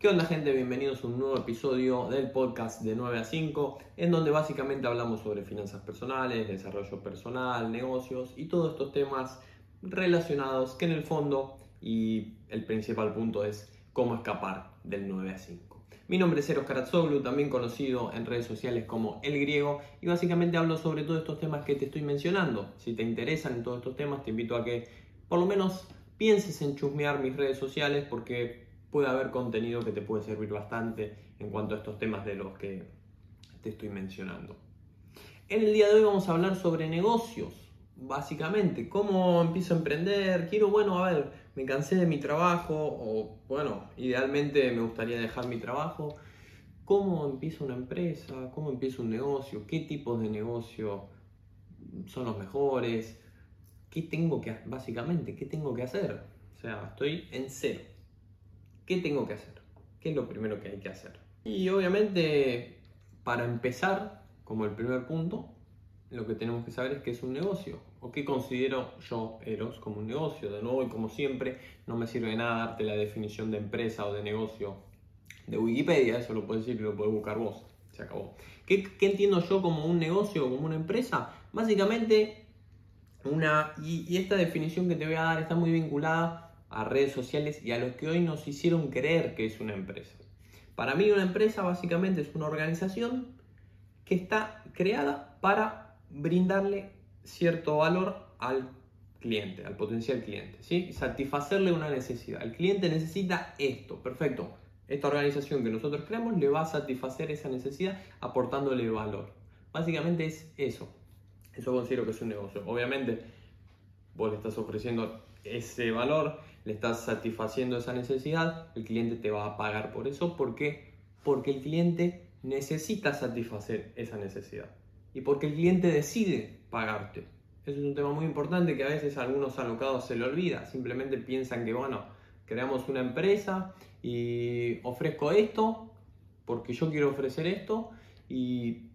¿Qué onda gente? Bienvenidos a un nuevo episodio del podcast de 9 a 5, en donde básicamente hablamos sobre finanzas personales, desarrollo personal, negocios y todos estos temas relacionados que en el fondo y el principal punto es cómo escapar del 9 a 5. Mi nombre es Eros Karatsoglu, también conocido en redes sociales como El Griego, y básicamente hablo sobre todos estos temas que te estoy mencionando. Si te interesan en todos estos temas, te invito a que por lo menos pienses en chusmear mis redes sociales porque puede haber contenido que te puede servir bastante en cuanto a estos temas de los que te estoy mencionando. En el día de hoy vamos a hablar sobre negocios, básicamente, cómo empiezo a emprender, quiero, bueno, a ver, me cansé de mi trabajo o, bueno, idealmente me gustaría dejar mi trabajo, cómo empiezo una empresa, cómo empiezo un negocio, qué tipos de negocio son los mejores, qué tengo que, básicamente, qué tengo que hacer. O sea, estoy en cero. ¿Qué tengo que hacer? ¿Qué es lo primero que hay que hacer? Y obviamente, para empezar, como el primer punto, lo que tenemos que saber es qué es un negocio o qué considero yo, Eros, como un negocio. De nuevo, y como siempre, no me sirve de nada darte la definición de empresa o de negocio de Wikipedia, eso lo puedes decir y lo puedes buscar vos. Se acabó. ¿Qué, entiendo yo como un negocio o como una empresa? Básicamente, una. y esta definición que te voy a dar está muy vinculada a redes sociales y a lo que hoy nos hicieron creer que es una empresa. Para mí una empresa básicamente es una organización que está creada para brindarle cierto valor al cliente, al potencial cliente, ¿sí? satisfacerle una necesidad. El cliente necesita esto, perfecto. Esta organización que nosotros creamos le va a satisfacer esa necesidad aportándole valor. Básicamente es eso. Eso considero que es un negocio. Obviamente, vos le estás ofreciendo ese valor, le estás satisfaciendo esa necesidad, el cliente te va a pagar por eso. ¿Por qué? Porque el cliente necesita satisfacer esa necesidad y porque el cliente decide pagarte. Eso es un tema muy importante que a veces algunos alocados se le olvida. Simplemente piensan que, bueno, creamos una empresa y ofrezco esto porque yo quiero ofrecer esto y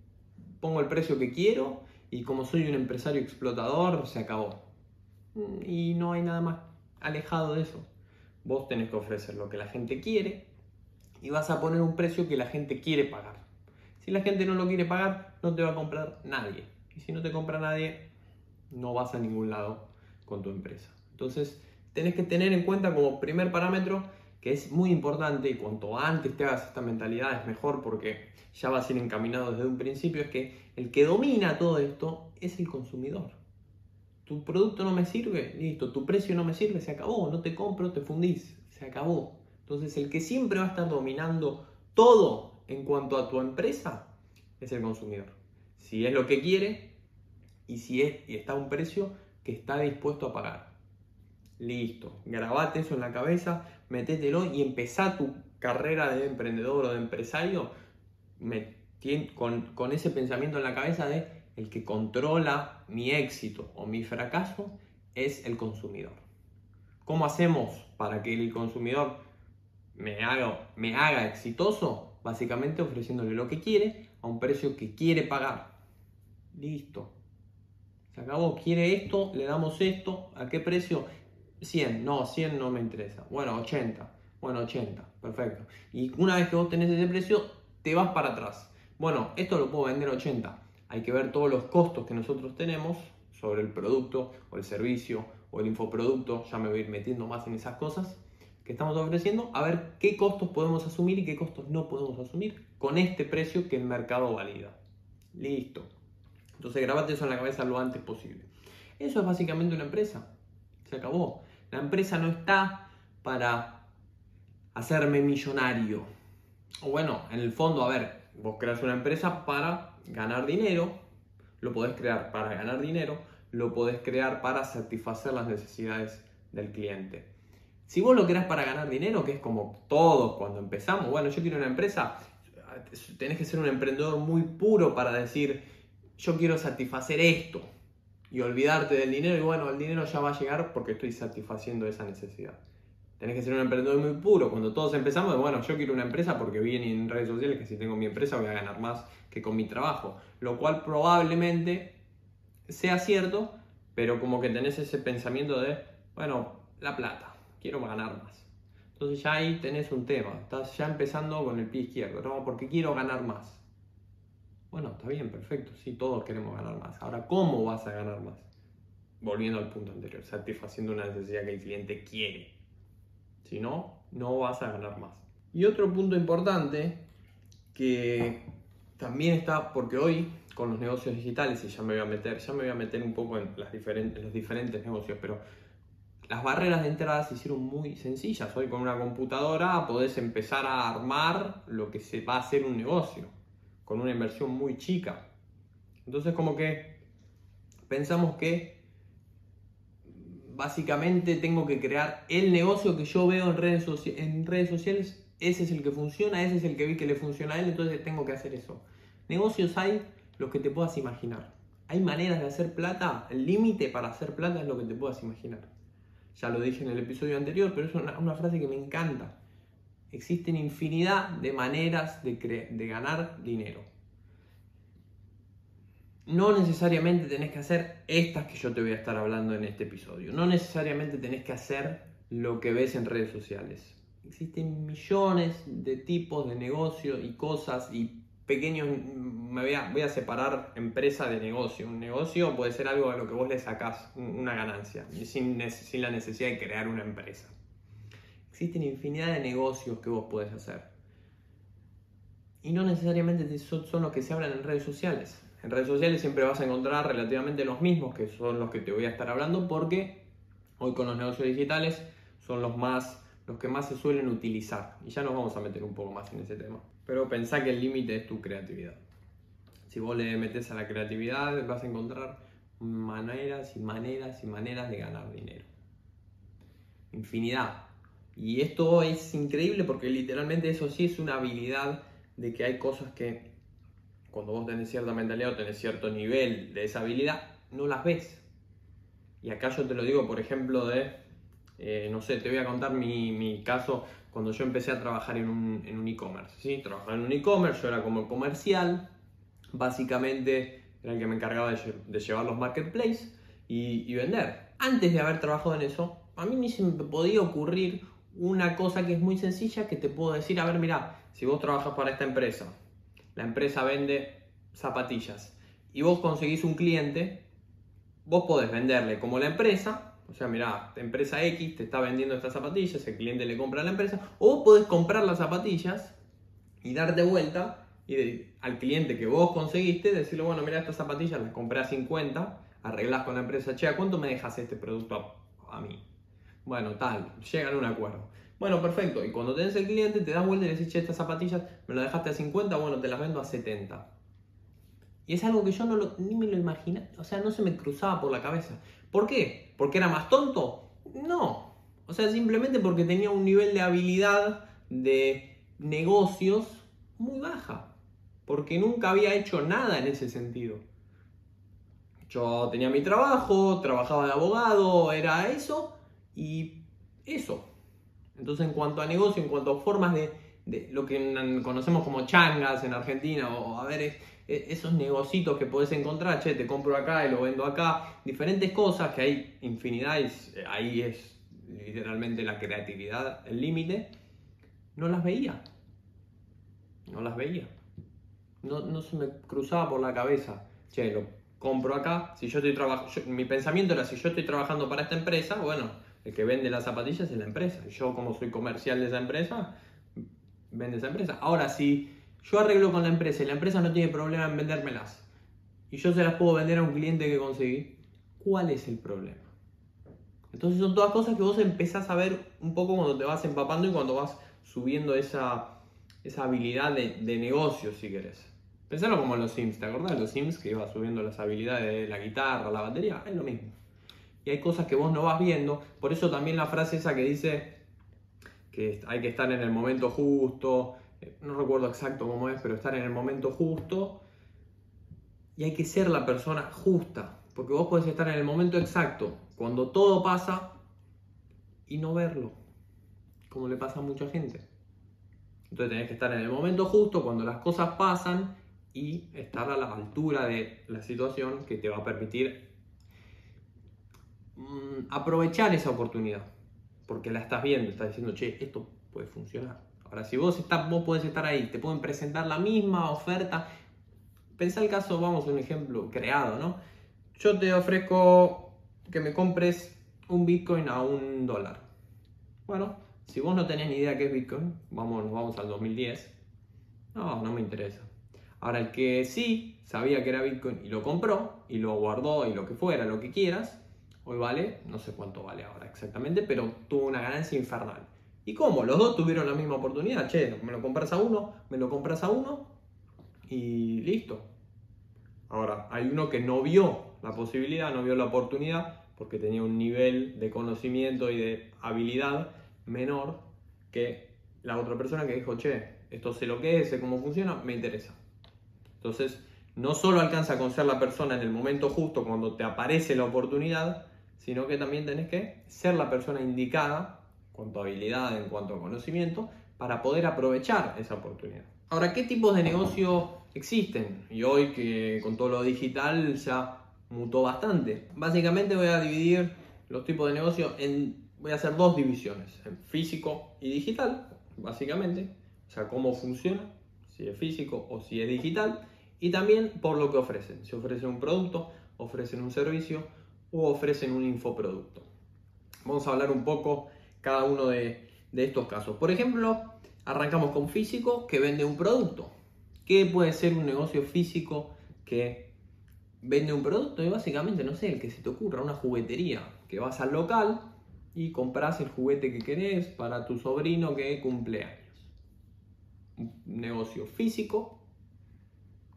pongo el precio que quiero y como soy un empresario explotador, se acabó. Y no hay nada más alejado de eso. Vos tenés que ofrecer lo que la gente quiere y vas a poner un precio que la gente quiere pagar. Si la gente no lo quiere pagar, no te va a comprar nadie. Y si no te compra nadie, no vas a ningún lado con tu empresa. Entonces, tenés que tener en cuenta como primer parámetro que es muy importante y cuanto antes te hagas esta mentalidad es mejor porque ya vas a ir encaminado desde un principio, es que el que domina todo esto es el consumidor tu producto no me sirve, listo, tu precio no me sirve, se acabó, no te compro, te fundís, se acabó. Entonces el que siempre va a estar dominando todo en cuanto a tu empresa es el consumidor. Si es lo que quiere y si es, y está a un precio que está dispuesto a pagar. Listo, grabate eso en la cabeza, metételo y empezá tu carrera de emprendedor o de empresario con, con ese pensamiento en la cabeza de el que controla mi éxito o mi fracaso es el consumidor. ¿Cómo hacemos para que el consumidor me haga, me haga exitoso? Básicamente ofreciéndole lo que quiere a un precio que quiere pagar. Listo. Se acabó. Quiere esto, le damos esto. ¿A qué precio? 100. No, 100 no me interesa. Bueno, 80. Bueno, 80. Perfecto. Y una vez que vos tenés ese precio, te vas para atrás. Bueno, esto lo puedo vender 80 hay que ver todos los costos que nosotros tenemos sobre el producto o el servicio o el infoproducto, ya me voy a ir metiendo más en esas cosas que estamos ofreciendo, a ver qué costos podemos asumir y qué costos no podemos asumir con este precio que el mercado valida. Listo. Entonces grabate eso en la cabeza lo antes posible. Eso es básicamente una empresa. Se acabó. La empresa no está para hacerme millonario. O bueno, en el fondo, a ver, vos creas una empresa para ganar dinero, lo podés crear para ganar dinero, lo podés crear para satisfacer las necesidades del cliente. Si vos lo creas para ganar dinero, que es como todos cuando empezamos, bueno, yo quiero una empresa, tenés que ser un emprendedor muy puro para decir, yo quiero satisfacer esto y olvidarte del dinero y bueno, el dinero ya va a llegar porque estoy satisfaciendo esa necesidad. Tenés que ser un emprendedor muy puro. Cuando todos empezamos, bueno, yo quiero una empresa porque vi en redes sociales que si tengo mi empresa voy a ganar más que con mi trabajo. Lo cual probablemente sea cierto, pero como que tenés ese pensamiento de, bueno, la plata, quiero ganar más. Entonces ya ahí tenés un tema, estás ya empezando con el pie izquierdo, ¿no? Porque quiero ganar más. Bueno, está bien, perfecto, sí, todos queremos ganar más. Ahora, ¿cómo vas a ganar más? Volviendo al punto anterior, satisfaciendo una necesidad que el cliente quiere. Si no, no vas a ganar más. Y otro punto importante que también está, porque hoy con los negocios digitales, y ya me voy a meter, ya me voy a meter un poco en, las diferentes, los diferentes negocios, pero las barreras de entrada se hicieron muy sencillas. Hoy con una computadora podés empezar a armar lo que se va a hacer un negocio, con una inversión muy chica. Entonces como que pensamos que básicamente tengo que crear el negocio que yo veo en redes, sociales ese es el que funciona, ese es el que vi que le funciona a él, entonces tengo que hacer eso. Negocios hay los que te puedas imaginar. Hay maneras de hacer plata, el límite para hacer plata es lo que te puedas imaginar. Ya lo dije en el episodio anterior, pero es una, frase que me encanta. Existen infinidad de maneras de, de ganar dinero. No necesariamente tenés que hacer estas que yo te voy a estar hablando en este episodio. No necesariamente tenés que hacer lo que ves en redes sociales existen millones de tipos de negocios y cosas y pequeños, me voy a, separar empresa de negocio. Un negocio puede ser algo a lo que vos le sacás una ganancia, sin, sin la necesidad de crear una empresa. Existen infinidad de negocios que vos podés hacer. Y no necesariamente son los que se hablan en redes sociales. En redes sociales siempre vas a encontrar relativamente los mismos, que son los que te voy a estar hablando, porque hoy con los negocios digitales son los más los que más se suelen utilizar. Y ya nos vamos a meter un poco más en ese tema. Pero pensá que el límite es tu creatividad. Si vos le metes a la creatividad, vas a encontrar maneras y maneras y maneras de ganar dinero. Infinidad. Y esto es increíble porque literalmente eso sí es una habilidad de que hay cosas que cuando vos tenés cierta mentalidad o tenés cierto nivel de esa habilidad, no las ves. Y acá yo te lo digo, por ejemplo, de eh, no sé, te voy a contar mi, caso cuando yo empecé a trabajar en un e-commerce. ¿sí? Trabajaba en un e-commerce, yo era como comercial, básicamente era el que me encargaba de, llevar los marketplaces y, y, vender. Antes de haber trabajado en eso, a mí ni se me podía ocurrir una cosa que es muy sencilla que te puedo decir, a ver, mira, si vos trabajas para esta empresa, la empresa vende zapatillas y vos conseguís un cliente, vos podés venderle como la empresa o sea, mira, empresa X te está vendiendo estas zapatillas, el cliente le compra a la empresa, o podés comprar las zapatillas y darte vuelta y al cliente que vos conseguiste decirle, bueno, mira, estas zapatillas las compré a 50, arreglás con la empresa, che, ¿a cuánto me dejas este producto a, mí? Bueno, tal, llegan a un acuerdo. Bueno, perfecto. Y cuando tenés el cliente, te das vuelta y le decís, che, estas zapatillas me las dejaste a 50, bueno, te las vendo a 70. Y es algo que yo no ni me lo imaginaba, o sea, no se me cruzaba por la cabeza. ¿Por qué? ¿Porque era más tonto? No. O sea, simplemente porque tenía un nivel de habilidad de negocios muy baja. Porque nunca había hecho nada en ese sentido. Yo tenía mi trabajo, trabajaba de abogado, era eso y eso. Entonces, en cuanto a negocio, en cuanto a formas de, lo que conocemos como changas en Argentina, o a ver, e, esos negocios que puedes encontrar, che, te compro acá y lo vendo acá, diferentes cosas que hay infinidad, y ahí es literalmente la creatividad el límite, no las veía. No las veía. No, no, se me cruzaba por la cabeza, che, lo compro acá, si yo estoy trabajando, mi pensamiento era, si yo estoy trabajando para esta empresa, bueno, el que vende las zapatillas es la empresa, yo como soy comercial de esa empresa, vende esa empresa. Ahora, si yo arreglo con la empresa y la empresa no tiene problema en vendérmelas y yo se las puedo vender a un cliente que conseguí, ¿cuál es el problema? Entonces son todas cosas que vos empezás a ver un poco cuando te vas empapando y cuando vas subiendo esa, esa habilidad de, de negocio, si querés. Pensalo como los Sims, ¿te acordás los Sims que ibas subiendo las habilidades de la guitarra, la batería? Es lo mismo. Y hay cosas que vos no vas viendo, por eso también la frase esa que dice que hay que estar en el momento justo, no recuerdo exacto cómo es, pero estar en el momento justo y hay que ser la persona justa, porque vos podés estar en el momento exacto, cuando todo pasa y no verlo, como le pasa a mucha gente. Entonces tenés que estar en el momento justo, cuando las cosas pasan y estar a la altura de la situación que te va a permitir mm, aprovechar esa oportunidad. porque la estás viendo, estás diciendo, che, esto puede funcionar. Ahora, si vos, estás, vos podés estar ahí, te pueden presentar la misma oferta. Pensá el caso, vamos un ejemplo creado, ¿no? Yo te ofrezco que me compres un Bitcoin a un dólar. Bueno, si vos no tenés ni idea qué es Bitcoin, vamos, vamos al 2010. No, no me interesa. Ahora, el que sí sabía que era Bitcoin y lo compró y lo guardó y lo que fuera, lo que quieras, hoy vale, no sé cuánto vale ahora exactamente, pero tuvo una ganancia infernal. ¿Y cómo? Los dos tuvieron la misma oportunidad. Che, me lo compras a uno, me lo compras a uno y listo. Ahora, hay uno que no vio la posibilidad, no vio la oportunidad porque tenía un nivel de conocimiento y de habilidad menor que la otra persona que dijo, che, esto sé lo que es, sé cómo funciona, me interesa. Entonces, no solo alcanza con ser la persona en el momento justo cuando te aparece la oportunidad, sino que también tenés que ser la persona indicada cuanto a habilidad, en cuanto a conocimiento, para poder aprovechar esa oportunidad. Ahora, ¿qué tipos de negocio existen? Y hoy que con todo lo digital ya mutó bastante. Básicamente voy a dividir los tipos de negocio en, voy a hacer dos divisiones, en físico y digital, básicamente. O sea, cómo funciona, si es físico o si es digital. Y también por lo que ofrecen. Si ofrecen un producto, ofrecen un servicio o ofrecen un infoproducto. Vamos a hablar un poco cada uno de, estos casos. Por ejemplo, arrancamos con físico que vende un producto. ¿Qué puede ser un negocio físico que vende un producto? Y básicamente, no sé, el que se te ocurra, una juguetería, que vas al local y compras el juguete que querés para tu sobrino que cumple años. Un negocio físico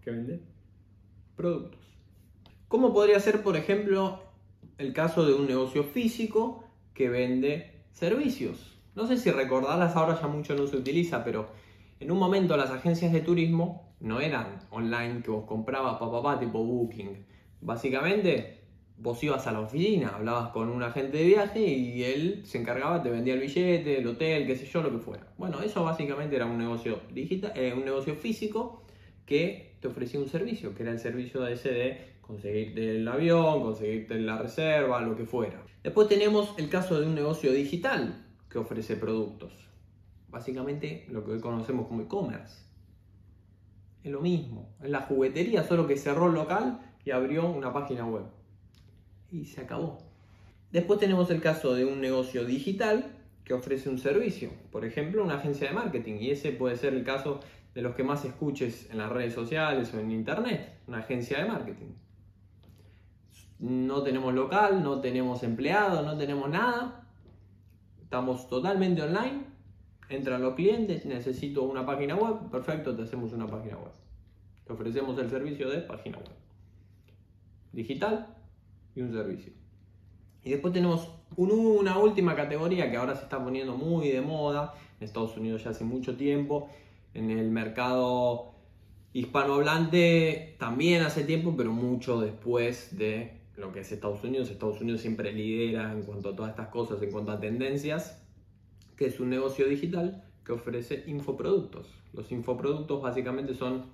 que vende productos. ¿Cómo podría ser, por ejemplo, el caso de un negocio físico que vende servicios. No sé si recordarlas, ahora ya mucho no se utiliza, pero en un momento las agencias de turismo no eran online que vos comprabas papá, pa, tipo Booking. Básicamente vos ibas a la oficina, hablabas con un agente de viaje y él se encargaba, te vendía el billete, el hotel, qué sé yo, lo que fuera. Bueno, eso básicamente era un negocio digital, eh, un negocio físico que te ofrecía un servicio, que era el servicio de ese de conseguirte el avión, conseguirte la reserva, lo que fuera. Después tenemos el caso de un negocio digital que ofrece productos. Básicamente lo que hoy conocemos como e-commerce. Es lo mismo, es la juguetería, solo que cerró el local y abrió una página web. Y se acabó. Después tenemos el caso de un negocio digital que ofrece un servicio, por ejemplo, una agencia de marketing, y ese puede ser el caso de los que más escuches en las redes sociales o en internet, una agencia de marketing no tenemos local, no tenemos empleado, no tenemos nada. Estamos totalmente online. Entran los clientes, necesito una página web, perfecto, te hacemos una página web. Te ofrecemos el servicio de página web. Digital y un servicio. Y después tenemos una última categoría que ahora se está poniendo muy de moda, en Estados Unidos ya hace mucho tiempo, en el mercado hispanohablante también hace tiempo, pero mucho después de lo que es Estados Unidos. Estados Unidos siempre lidera en cuanto a todas estas cosas, en cuanto a tendencias, que es un negocio digital que ofrece infoproductos. Los infoproductos básicamente son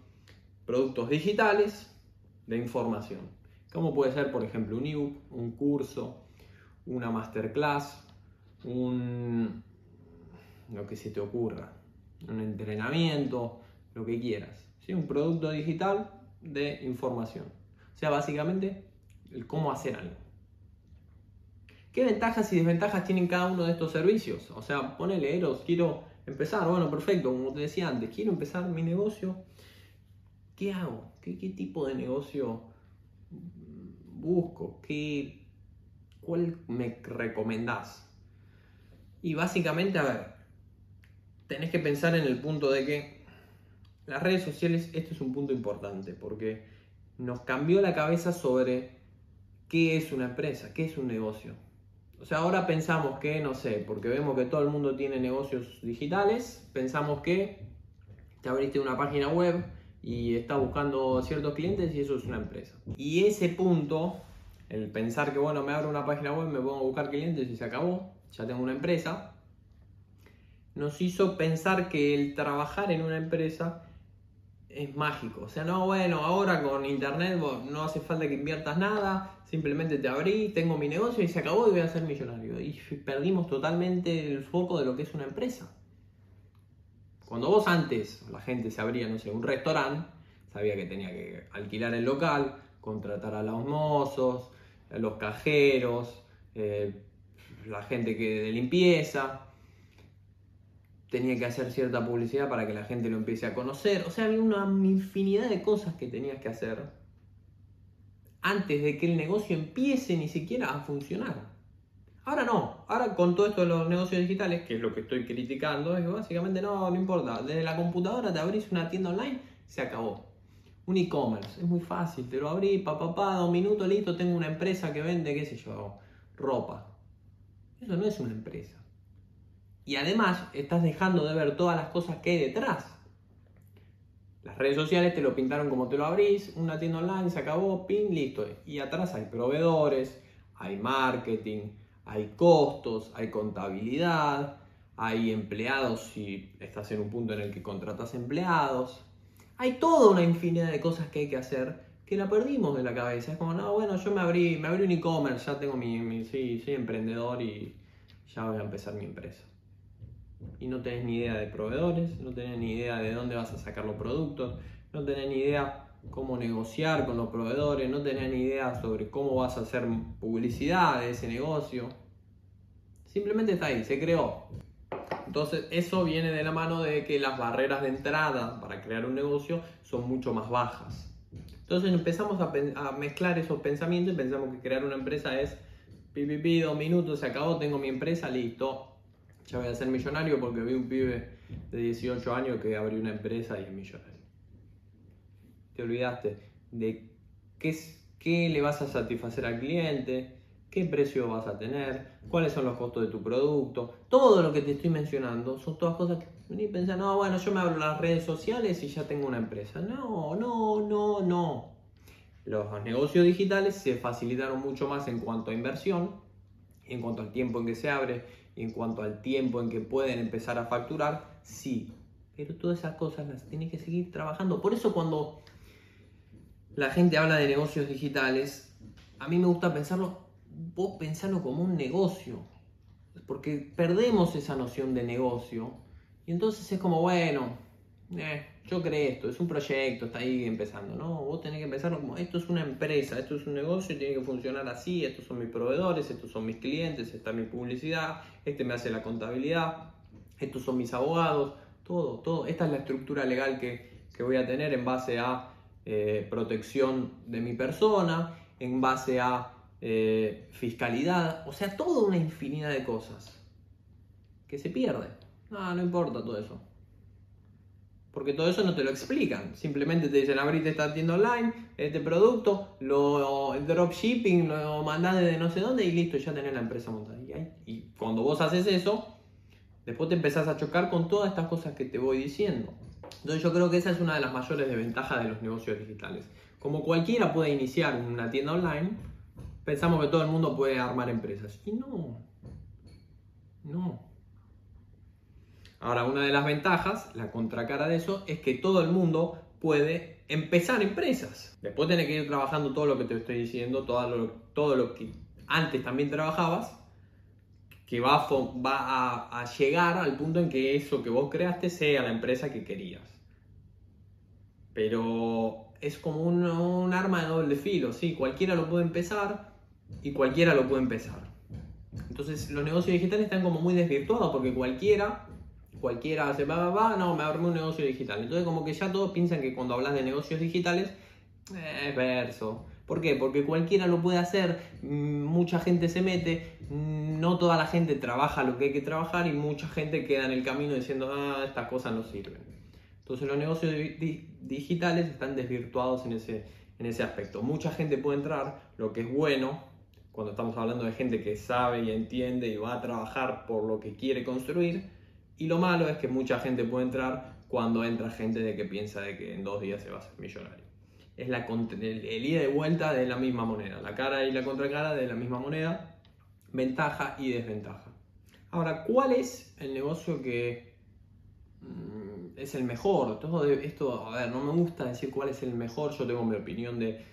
productos digitales de información. Como puede ser, por ejemplo, un ebook, un curso, una masterclass, un lo que se te ocurra, un entrenamiento, lo que quieras. ¿sí? Un producto digital de información. O sea, básicamente el cómo hacer algo. ¿Qué ventajas y desventajas tienen cada uno de estos servicios? O sea, ponele Eros, quiero empezar, bueno, perfecto, como te decía antes, quiero empezar mi negocio. ¿Qué hago? ¿Qué, tipo de negocio busco? ¿Qué, ¿Cuál me recomendás? Y básicamente, a ver, tenés que pensar en el punto de que las redes sociales, este es un punto importante, porque nos cambió la cabeza sobre qué es una empresa, qué es un negocio. O sea, ahora pensamos que, no sé, porque vemos que todo el mundo tiene negocios digitales, pensamos que te abriste una página web y estás buscando ciertos clientes y eso es una empresa. Y ese punto, el pensar que, bueno, me abro una página web, me pongo a buscar clientes y se acabó, ya tengo una empresa, nos hizo pensar que el trabajar en una empresa es mágico. O sea, no, bueno, ahora con internet no hace falta que inviertas nada, simplemente te abrí, tengo mi negocio y se acabó y voy a ser millonario. Y perdimos totalmente el foco de lo que es una empresa. Cuando vos antes, la gente se abría, no sé, un restaurante, sabía que tenía que alquilar el local, contratar a los mozos, a los cajeros, eh, la gente que de limpieza, tenía que hacer cierta publicidad para que la gente lo empiece a conocer. O sea, había una infinidad de cosas que tenías que hacer antes de que el negocio empiece ni siquiera a funcionar. Ahora no, ahora con todo esto de los negocios digitales, que es lo que estoy criticando, es básicamente no, no importa. Desde la computadora te abrís una tienda online, se acabó. Un e-commerce, es muy fácil, te lo abrí, papá, pa, dos minutos, listo, tengo una empresa que vende, qué sé yo, ropa. Eso no es una empresa. Y además estás dejando de ver todas las cosas que hay detrás. Las redes sociales te lo pintaron como te lo abrís, una tienda online, se acabó, pin, listo. Y atrás hay proveedores, hay marketing, hay costos, hay contabilidad, hay empleados si estás en un punto en el que contratas empleados. Hay toda una infinidad de cosas que hay que hacer que la perdimos de la cabeza. Es como, no, bueno, yo me abrí, me abrí un e-commerce, ya tengo mi, mi sí, soy emprendedor y ya voy a empezar mi empresa y no tenés ni idea de proveedores, no tenés ni idea de dónde vas a sacar los productos, no tenés ni idea cómo negociar con los proveedores, no tenés ni idea sobre cómo vas a hacer publicidad de ese negocio. Simplemente está ahí, se creó. Entonces eso viene de la mano de que las barreras de entrada para crear un negocio son mucho más bajas. Entonces empezamos a, mezclar esos pensamientos y pensamos que crear una empresa es pi, dos minutos, se acabó, tengo mi empresa, listo, ya voy a ser millonario porque vi un pibe de 18 años que abrió una empresa y es millonario. Te olvidaste de qué, qué le vas a satisfacer al cliente, qué precio vas a tener, cuáles son los costos de tu producto. Todo lo que te estoy mencionando son todas cosas que ni pensar, no, bueno, yo me abro las redes sociales y ya tengo una empresa. No, no, no, no. Los negocios digitales se facilitaron mucho más en cuanto a inversión, en cuanto al tiempo en que se abre, en cuanto al tiempo en que pueden empezar a facturar, sí, pero todas esas cosas las tiene que seguir trabajando. Por eso cuando la gente habla de negocios digitales, a mí me gusta pensarlo, vos pensarlo como un negocio, porque perdemos esa noción de negocio y entonces es como, bueno, eh, yo creo esto, es un proyecto, está ahí empezando, ¿no? Vos tenés que empezar como, esto es una empresa, esto es un negocio, tiene que funcionar así, estos son mis proveedores, estos son mis clientes, esta es mi publicidad, este me hace la contabilidad, estos son mis abogados, todo, todo. Esta es la estructura legal que, voy a tener en base a eh, protección de mi persona, en base a eh, fiscalidad, o sea, toda una infinidad de cosas que se pierde. No, no importa todo eso. Porque todo eso no te lo explican. Simplemente te dicen, abrite esta tienda online, este producto, lo, dropshipping lo mandás desde no sé dónde y listo, ya tenés la empresa montada. Y, y cuando vos haces eso, después te empezás a chocar con todas estas cosas que te voy diciendo. Entonces yo creo que esa es una de las mayores desventajas de los negocios digitales. Como cualquiera puede iniciar una tienda online, pensamos que todo el mundo puede armar empresas. Y no. No. Ahora, una de las ventajas, la contracara de eso, es que todo el mundo puede empezar empresas. Después tenés que ir trabajando todo lo que te estoy diciendo, todo lo, todo lo que antes también trabajabas, que va, a, llegar al punto en que eso que vos creaste sea la empresa que querías. Pero es como un, un arma de doble filo, ¿sí? Cualquiera lo puede empezar y cualquiera lo puede empezar. Entonces los negocios digitales están como muy desvirtuados porque cualquiera cualquiera hace, va, va, no, me armé un negocio digital. Entonces como que ya todos piensan que cuando hablas de negocios digitales eh, es verso. ¿Por qué? Porque cualquiera lo puede hacer, mm, mucha gente se mete, mm, no toda la gente trabaja lo que hay que trabajar y mucha gente queda en el camino diciendo, ah, estas cosas no sirven. Entonces los negocios digitales están desvirtuados en ese, en ese aspecto. Mucha gente puede entrar, lo que es bueno, cuando estamos hablando de gente que sabe y entiende y va a trabajar por lo que quiere construir, y lo malo es que mucha gente puede entrar cuando entra gente de que piensa de que en dos días se va a ser millonario. Es la, el, ida y vuelta de la misma moneda, la cara y la contracara de la misma moneda, ventaja y desventaja. Ahora, ¿cuál es el negocio que, mm, es el mejor. Todo esto, a ver, no me gusta decir cuál es el mejor. Yo tengo mi opinión de,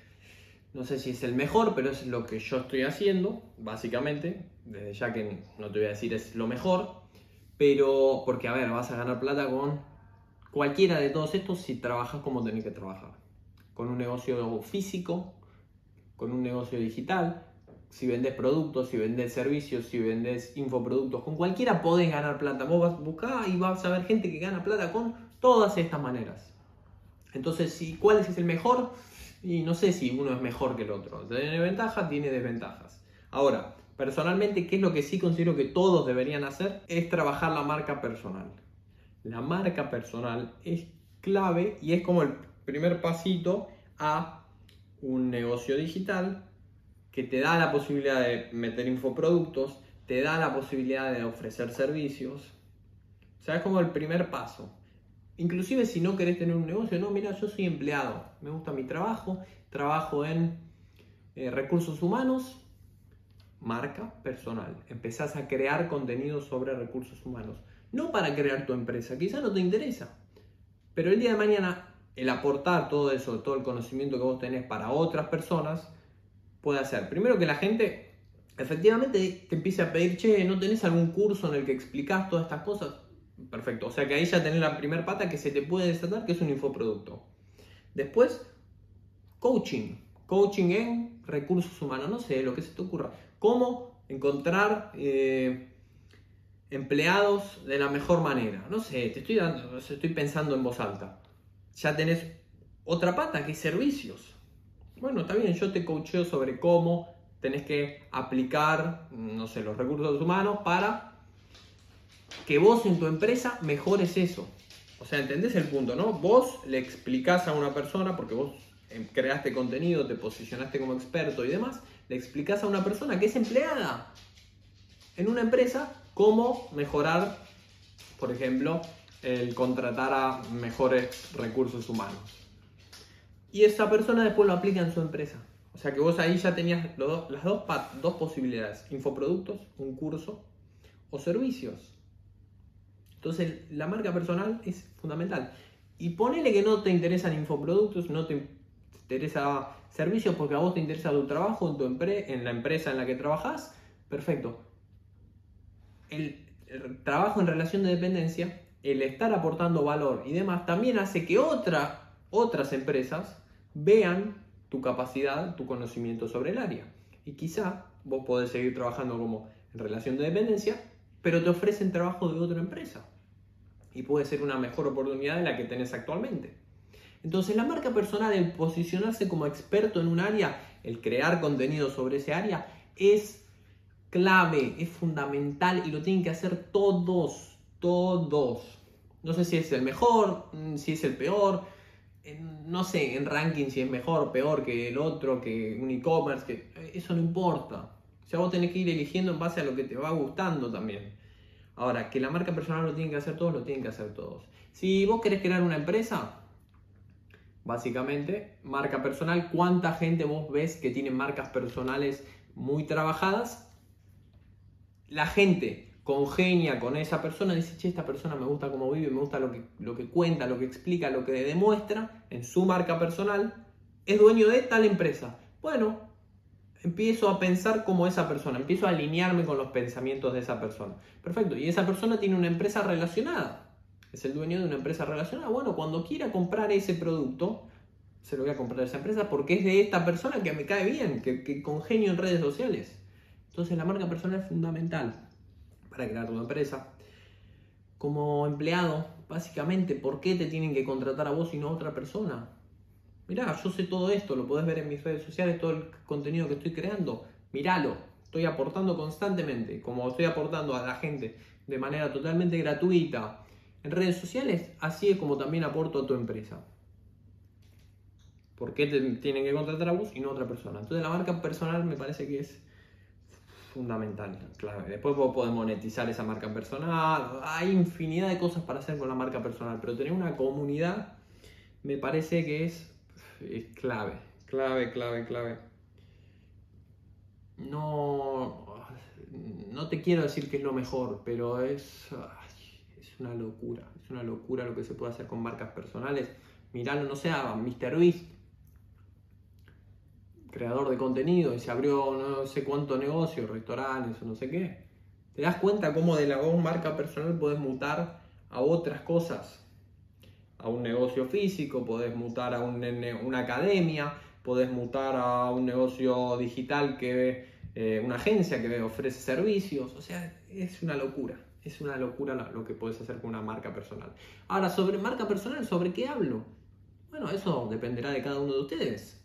no sé si es el mejor, pero es lo que yo estoy haciendo, básicamente. Desde ya que no te voy a decir es lo mejor. Pero, porque a ver, vas a ganar plata con cualquiera de todos estos si trabajas como tenés que trabajar. Con un negocio físico, con un negocio digital, si vendes productos, si vendes servicios, si vendes infoproductos, con cualquiera podés ganar plata. Vos vas a buscar y vas a ver gente que gana plata con todas estas maneras. Entonces, ¿cuál es el mejor? Y no sé si uno es mejor que el otro. Tiene ventajas, tiene desventajas. Ahora, personalmente, ¿qué es lo que sí considero que todos deberían hacer? Es trabajar la marca personal. La marca personal es clave y es como el primer pasito a un negocio digital que te da la posibilidad de meter infoproductos, te da la posibilidad de ofrecer servicios. O sea, es como el primer paso. Inclusive si no querés tener un negocio, no, mira, yo soy empleado, me gusta mi trabajo, trabajo en eh, recursos humanos, marca personal. Empezás a crear contenido sobre recursos humanos. No para crear tu empresa, quizá no te interesa. Pero el día de mañana, el aportar todo eso, todo el conocimiento que vos tenés para otras personas, puede hacer. Primero que la gente efectivamente te empiece a pedir, che, ¿no tenés algún curso en el que explicás todas estas cosas? Perfecto, o sea que ahí ya tenés la primera pata que se te puede desatar, que es un infoproducto. Después, coaching. Coaching en recursos humanos, no sé, lo que se te ocurra. ¿Cómo encontrar eh, empleados de la mejor manera? No sé, te estoy, dando, estoy pensando en voz alta. Ya tenés otra pata que servicios. Bueno, está bien, yo te coacheo sobre cómo tenés que aplicar, no sé, los recursos humanos para que vos en tu empresa mejores eso. O sea, ¿entendés el punto, no? Vos le explicás a una persona, porque vos creaste contenido, te posicionaste como experto y demás, le explicás a una persona que es empleada en una empresa cómo mejorar, por ejemplo, el contratar a mejores recursos humanos y esa persona después lo aplica en su empresa. O sea que vos ahí ya tenías las dos, dos posibilidades, infoproductos, un curso o servicios. Entonces la marca personal es fundamental. Y ponele que no te interesan infoproductos, no te interesa servicios porque a vos te interesa tu trabajo en, tu en la empresa en la que trabajas, perfecto. el trabajo en relación de dependencia, el estar aportando valor y demás, también hace que otra otras empresas vean tu capacidad, tu conocimiento sobre el área. Y quizá vos podés seguir trabajando como en relación de dependencia, pero te ofrecen trabajo de otra empresa. Y puede ser una mejor oportunidad de la que tenés actualmente. Entonces la marca personal, el posicionarse como experto en un área, el crear contenido sobre ese área, es clave, es fundamental y lo tienen que hacer todos, todos. No sé si es el mejor, mm, si es el peor, no sé, en ranking si es mejor, peor que el otro, que un e-commerce, que eso no importa. O sea, vos tenés que ir eligiendo en base a lo que te va gustando también. Ahora, que la marca personal lo tienen que hacer todos, lo tienen que hacer todos. Si vos querés crear una empresa, básicamente, marca personal, ¿cuánta gente vos ves que tiene marcas personales muy trabajadas? La gente congenia con esa persona, dice, che, esta persona me gusta cómo vive, me gusta lo que, lo que cuenta, lo que explica, lo que demuestra en su marca personal, es dueño de tal empresa. Bueno, empiezo a pensar como esa persona, empiezo a alinearme con los pensamientos de esa persona. Perfecto, y esa persona tiene una empresa relacionada, es el dueño de una empresa relacionada. Bueno, cuando quiera comprar ese producto, se lo voy a comprar a esa empresa porque es de esta persona que me cae bien, que, que congenio en redes sociales. Entonces la marca personal es fundamental para crear una empresa. Como empleado, básicamente, ¿por qué te tienen que contratar a vos y no a otra persona? Mirá, yo sé todo esto, lo podés ver en mis redes sociales, todo el contenido que estoy creando. Míralo, estoy aportando constantemente, como estoy aportando a la gente de manera totalmente gratuita en redes sociales, así es como también aporto a tu empresa. ¿Por qué te tienen que contratar a vos y no a otra persona? Entonces la marca personal me parece que es fundamental, claro. Después vos podés monetizar esa marca personal. Hay infinidad de cosas para hacer con la marca personal, pero tener una comunidad me parece que es, clave, clave, clave, clave. No, no te quiero decir que es lo mejor, pero es, es una locura, es una locura lo que se puede hacer con marcas personales. Miralo, no sé, a MrBeast, creador de contenido, y se abrió no sé cuánto negocio, restaurantes o no sé qué. ¿Te das cuenta cómo de la marca personal puedes mutar a otras cosas? A un negocio físico, podés mutar a una academia, podés mutar a un negocio digital que eh, una agencia que ofrece servicios. O sea, es una locura. Es una locura lo que puedes hacer con una marca personal. Ahora, sobre marca personal, ¿sobre qué hablo? Bueno, eso dependerá de cada uno de ustedes.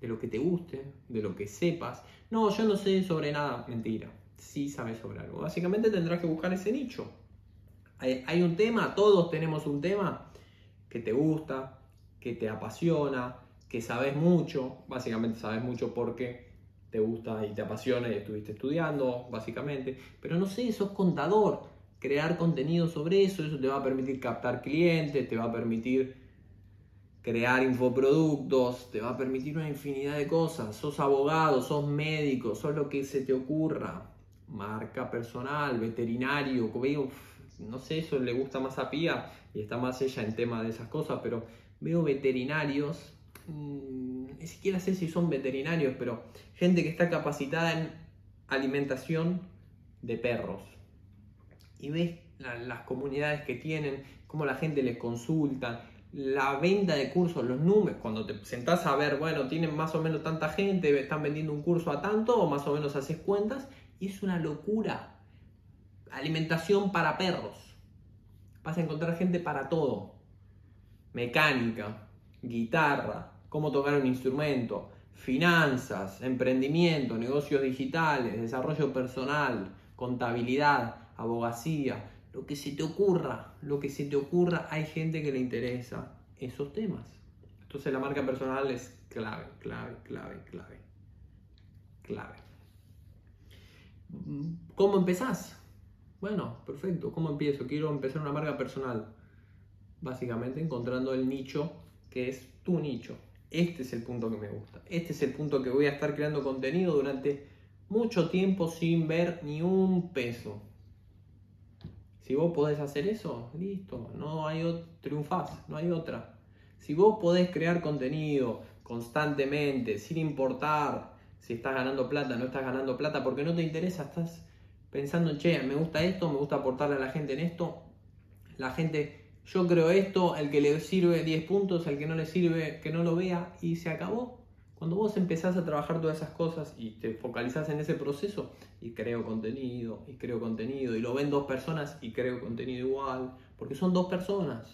De lo que te guste, de lo que sepas. No, yo no sé sobre nada. Mentira. Sí sabes sobre algo. Básicamente tendrás que buscar ese nicho. Hay, hay un tema, todos tenemos un tema que te gusta, que te apasiona, que sabes mucho. Básicamente sabes mucho porque te gusta y te apasiona y estuviste estudiando, básicamente. Pero no sé, sos contador. Crear contenido sobre eso, eso te va a permitir captar clientes, te va a permitir crear infoproductos, te va a permitir una infinidad de cosas. Sos abogado, sos médico, sos lo que se te ocurra. Marca personal, veterinario, veo, no sé, eso le gusta más a Pía y está más ella en tema de esas cosas, pero veo veterinarios ni siquiera sé si son veterinarios, pero gente que está capacitada en alimentación de perros. Y ves las comunidades que tienen, cómo la gente les consulta, la venta de cursos, los números, cuando te sentás a ver, bueno, tienen más o menos tanta gente, están vendiendo un curso a tanto, o más o menos haces cuentas, y es una locura. Alimentación para perros. Vas a encontrar gente para todo. Mecánica, guitarra, cómo tocar un instrumento, finanzas, emprendimiento, negocios digitales, desarrollo personal, contabilidad, abogacía, lo que se te ocurra, lo que se te ocurra, hay gente que le interesa esos temas. Entonces la marca personal es clave, clave, clave, clave, clave. ¿Cómo empezás? Bueno, perfecto. ¿Cómo empiezo? Quiero empezar una marca personal. Básicamente encontrando el nicho que es tu nicho. Este es el punto que me gusta. Este es el punto que voy a estar creando contenido durante mucho tiempo sin ver ni un peso. Si vos podés hacer eso, listo, no hay otro, triunfás, no hay otra. Si vos podés crear contenido constantemente, sin importar si estás ganando plata, no estás ganando plata, porque no te interesa, estás pensando, che, me gusta esto, me gusta aportarle a la gente en esto, la gente yo creo esto, el que le sirve 10 puntos, el que no le sirve, que no lo vea y se acabó. Cuando vos empezás a trabajar todas esas cosas y te focalizás en ese proceso y creo contenido y creo contenido y lo ven dos personas y creo contenido igual, porque son dos personas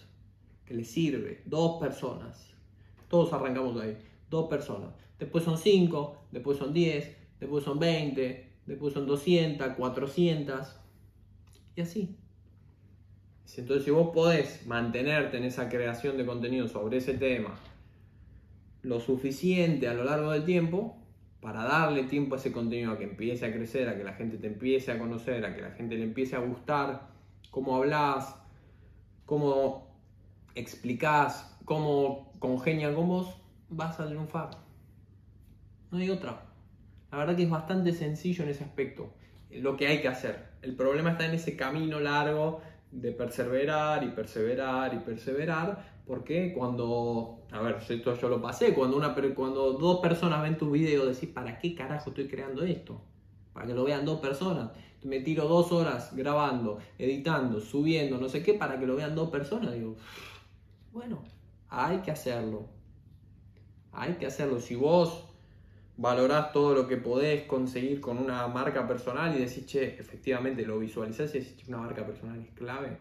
que le sirve, dos personas. Todos arrancamos ahí, dos personas. Después son cinco, después son 10, después son 20, después son 200, 400 y así. Entonces, si vos podés mantenerte en esa creación de contenido sobre ese tema lo suficiente a lo largo del tiempo, para darle tiempo a ese contenido a que empiece a crecer, a que la gente te empiece a conocer, a que la gente le empiece a gustar cómo hablas, cómo explicás, cómo congenian con vos, vas a triunfar. No hay otra. La verdad que es bastante sencillo en ese aspecto, lo que hay que hacer. El problema está en ese camino largo de perseverar y perseverar y perseverar, porque cuando, a ver, esto yo lo pasé, cuando, una, cuando dos personas ven tu video, decís, ¿para qué carajo estoy creando esto? Para que lo vean dos personas. Me tiro dos horas grabando, editando, subiendo, no sé qué, para que lo vean dos personas. Digo, bueno, hay que hacerlo. Hay que hacerlo. Si vos valorás todo lo que podés conseguir con una marca personal y decís, che, efectivamente lo visualizás y decís, che, una marca personal es clave.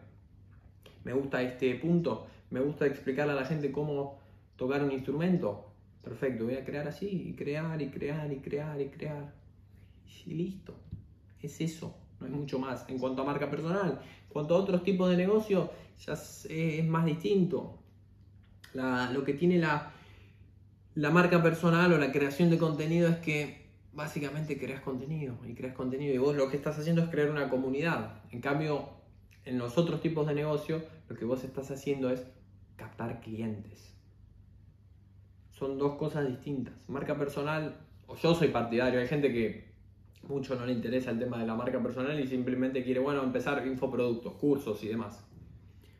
Me gusta este punto, me gusta explicarle a la gente cómo tocar un instrumento. Perfecto, voy a crear así, y crear, y crear, y crear, y crear. Y listo. Es eso, no es mucho más. En cuanto a marca personal, en cuanto a otros tipos de negocio, ya es, más distinto. lo que tiene la, la marca personal o la creación de contenido es que básicamente creas contenido y creas contenido y vos lo que estás haciendo es crear una comunidad. En cambio, en los otros tipos de negocio, lo que vos estás haciendo es captar clientes. Son dos cosas distintas. Marca personal, o yo soy partidario, hay gente que mucho no le interesa el tema de la marca personal y simplemente quiere, bueno, empezar infoproductos, cursos y demás.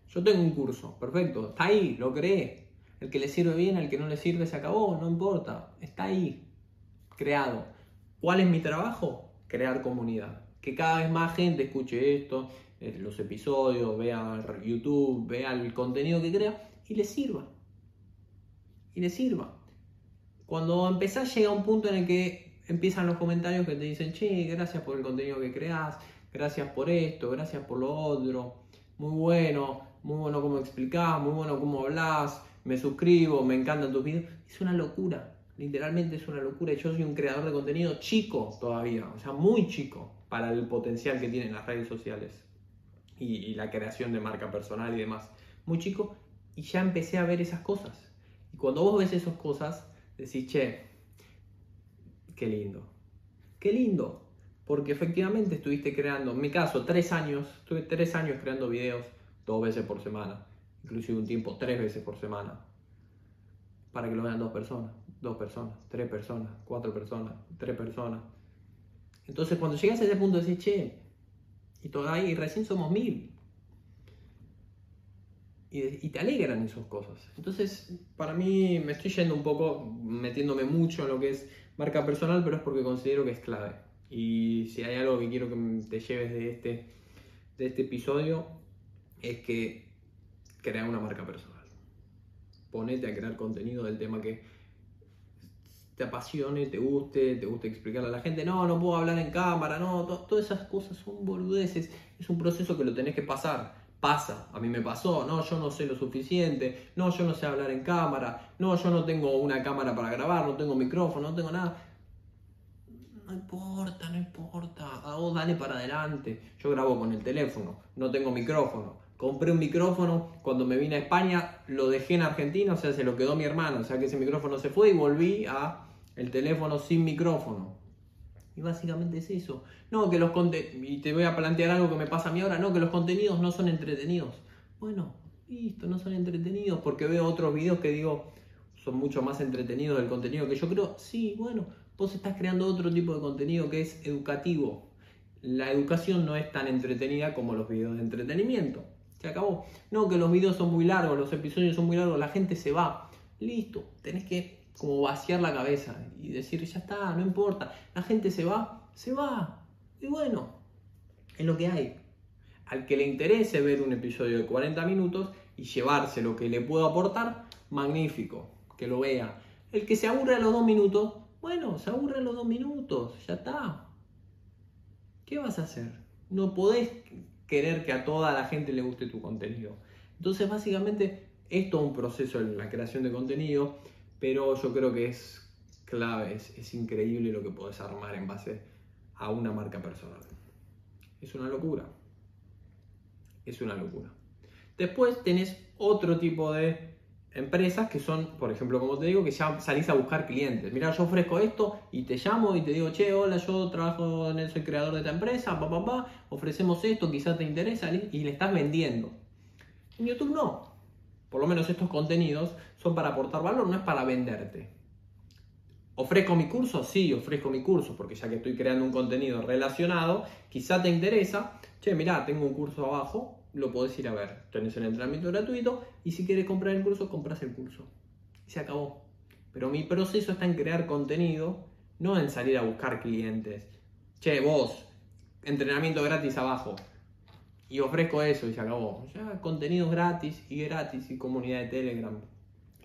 Yo tengo un curso, perfecto, está ahí, lo creé. El que le sirve bien, el que no le sirve se acabó, no importa, está ahí, creado. ¿Cuál es mi trabajo? Crear comunidad. Que cada vez más gente escuche esto, eh, los episodios, vea YouTube, vea el contenido que crea y le sirva. Y le sirva. Cuando empezás llega un punto en el que empiezan los comentarios que te dicen, che, gracias por el contenido que creas, gracias por esto, gracias por lo otro, muy bueno, muy bueno cómo explicás, muy bueno cómo hablas, me suscribo, me encantan tus videos. Es una locura, literalmente es una locura. Yo soy un creador de contenido chico todavía, o sea, muy chico para el potencial que tienen las redes sociales y, y la creación de marca personal y demás. Muy chico y ya empecé a ver esas cosas. Y cuando vos ves esas cosas, decís, che, qué lindo. Qué lindo. Porque efectivamente estuviste creando, en mi caso, tres años, estuve tres años creando videos dos veces por semana. Inclusive un tiempo tres veces por semana. Para que lo vean dos personas, dos personas, tres personas, cuatro personas, tres personas. Entonces cuando llegas a ese punto decís, che, y todavía y recién somos mil. Y, y, te alegran esas cosas. Entonces, para mí me estoy yendo un poco, metiéndome mucho en lo que es marca personal, pero es porque considero que es clave. Y si hay algo que quiero que te lleves de este, de este episodio, es que crea una marca personal. Ponete a crear contenido del tema que te apasione, te guste, te guste explicarle a la gente, no, no puedo hablar en cámara, no, todas esas cosas son boludeces, es un proceso que lo tenés que pasar, pasa, a mí me pasó, no, yo no sé lo suficiente, no, yo no sé hablar en cámara, no, yo no tengo una cámara para grabar, no tengo micrófono, no tengo nada. No importa, no importa, a vos dale para adelante. Yo grabo con el teléfono, no tengo micrófono. Compré un micrófono cuando me vine a España, lo dejé en Argentina, o sea, se lo quedó mi hermano, o sea que ese micrófono se fue y volví a el teléfono sin micrófono. Y básicamente es eso. No, que los y te voy a plantear algo que me pasa a mí ahora, no, que los contenidos no son entretenidos. Bueno, listo, no son entretenidos porque veo otros videos que digo, son mucho más entretenidos del contenido que yo creo. Sí, bueno, vos estás creando otro tipo de contenido que es educativo. La educación no es tan entretenida como los videos de entretenimiento. Se acabó. No, que los videos son muy largos, los episodios son muy largos, la gente se va. Listo, tenés que como vaciar la cabeza y decir, ya está, no importa, la gente se va, se va. Y bueno, es lo que hay. Al que le interese ver un episodio de 40 minutos y llevarse lo que le puedo aportar, magnífico, que lo vea. El que se aburre a los dos minutos, bueno, se aburre a los dos minutos, ya está. ¿Qué vas a hacer? No podés querer que a toda la gente le guste tu contenido. Entonces, básicamente, es un proceso en la creación de contenido pero yo creo que es clave, es, increíble lo que puedes armar en base a una marca personal. Es una locura. Es una locura. Después tenés otro tipo de empresas que son, por ejemplo, como te digo, que ya salís a buscar clientes. Mira, yo ofrezco esto y te llamo y te digo, che, hola, yo trabajo en el, soy creador de esta empresa, pa, pa, pa, ofrecemos esto, quizás te interesa y le estás vendiendo. En YouTube no por lo menos estos contenidos, son para aportar valor, no es para venderte. ¿Ofrezco mi curso? Sí, ofrezco mi curso, porque ya que estoy creando un contenido relacionado, quizá te interesa, che, mirá, tengo un curso abajo, lo podés ir a ver. Tenés el entrenamiento gratuito y si quieres comprar el curso, compras el curso. Se acabó. Pero mi proceso está en crear contenido, no en salir a buscar clientes. Che, vos, entrenamiento gratis abajo y ofrezco eso y se acabó. Ya contenidos gratis y gratis y comunidad de Telegram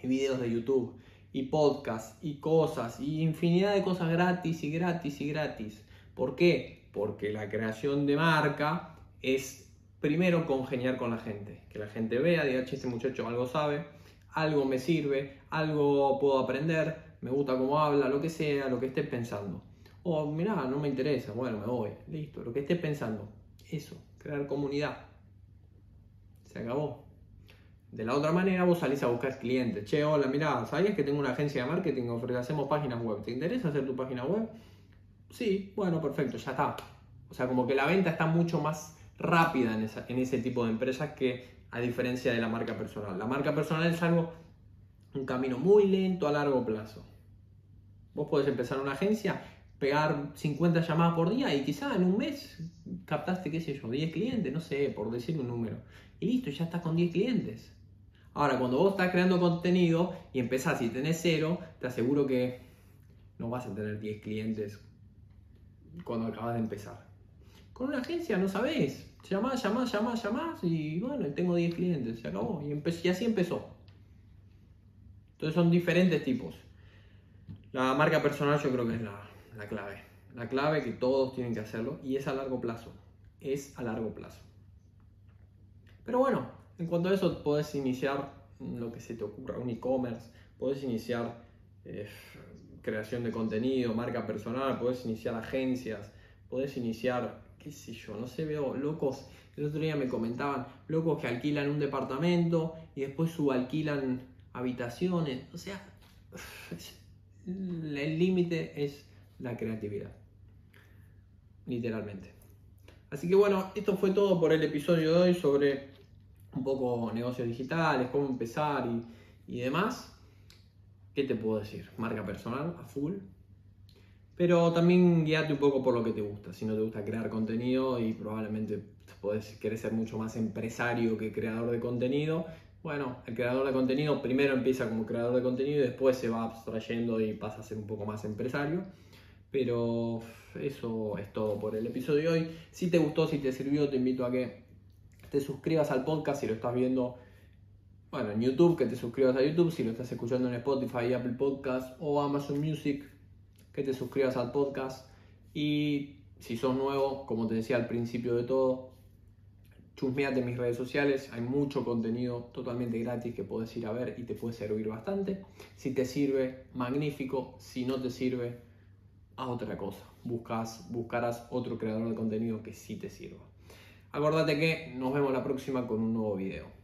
y videos de YouTube y podcast y cosas y infinidad de cosas gratis y gratis y gratis. ¿Por qué? Porque la creación de marca es primero congeniar con la gente, que la gente vea, diga, che, este muchacho algo sabe, algo me sirve, algo puedo aprender, me gusta cómo habla, lo que sea, lo que estés pensando. O mirá, no me interesa, bueno, me voy, listo, lo que estés pensando. Eso, crear comunidad. Se acabó. De la otra manera, vos salís a buscar clientes. Che, hola, mira, ¿sabías que tengo una agencia de marketing? Hacemos páginas web. ¿Te interesa hacer tu página web? Sí, bueno, perfecto, ya está. O sea, como que la venta está mucho más rápida en, ese tipo de empresas que a diferencia de la marca personal. La marca personal es algo, un camino muy lento a largo plazo. Vos podés empezar una agencia pegar 50 llamadas por día y quizá en un mes captaste, qué sé yo, 10 clientes, no sé, por decir un número. Y listo, ya estás con 10 clientes. Ahora, cuando vos estás creando contenido y empezás y tenés cero, te aseguro que no vas a tener 10 clientes cuando acabas de empezar. Con una agencia no sabés. Llamás, llamás, llamás, llamás y bueno, tengo 10 clientes, se acabó. Y, y así empezó. Entonces son diferentes tipos. La marca personal yo creo que es la, la clave. La clave que todos tienen que hacerlo y es a largo plazo. Es a largo plazo. Pero bueno, en cuanto a eso, podés iniciar lo que se te ocurra, un e-commerce, podés iniciar eh, creación de contenido, marca personal, podés iniciar agencias, podés iniciar, qué yo, no sé, veo locos, el otro día me comentaban, locos que alquilan un departamento y después subalquilan habitaciones, o sea, el límite es la creatividad, literalmente. Así que bueno, esto fue todo por el episodio de hoy sobre un poco negocios digitales, cómo empezar y, y demás. ¿Qué te puedo decir? Marca personal a full. Pero también guíate un poco por lo que te gusta. Si no te gusta crear contenido y probablemente podés querer ser mucho más empresario que creador de contenido. Bueno, el creador de contenido primero empieza como creador de contenido y después se va abstrayendo y pasa a ser un poco más empresario. Pero eso es todo por el episodio de hoy. Si te gustó, si te sirvió, te invito a que te suscribas al podcast si lo estás viendo bueno, en YouTube, que te suscribas a YouTube, si lo estás escuchando en Spotify, Apple Podcast o Amazon Music, que te suscribas al podcast. Y si sos nuevo, como te decía al principio de todo, chusmeate en mis redes sociales, hay mucho contenido totalmente gratis que puedes ir a ver y te puede servir bastante. Si te sirve, magnífico. Si no te sirve, a otra cosa. Buscas, buscarás otro creador de contenido que sí te sirva. Acordate que nos vemos la próxima con un nuevo video.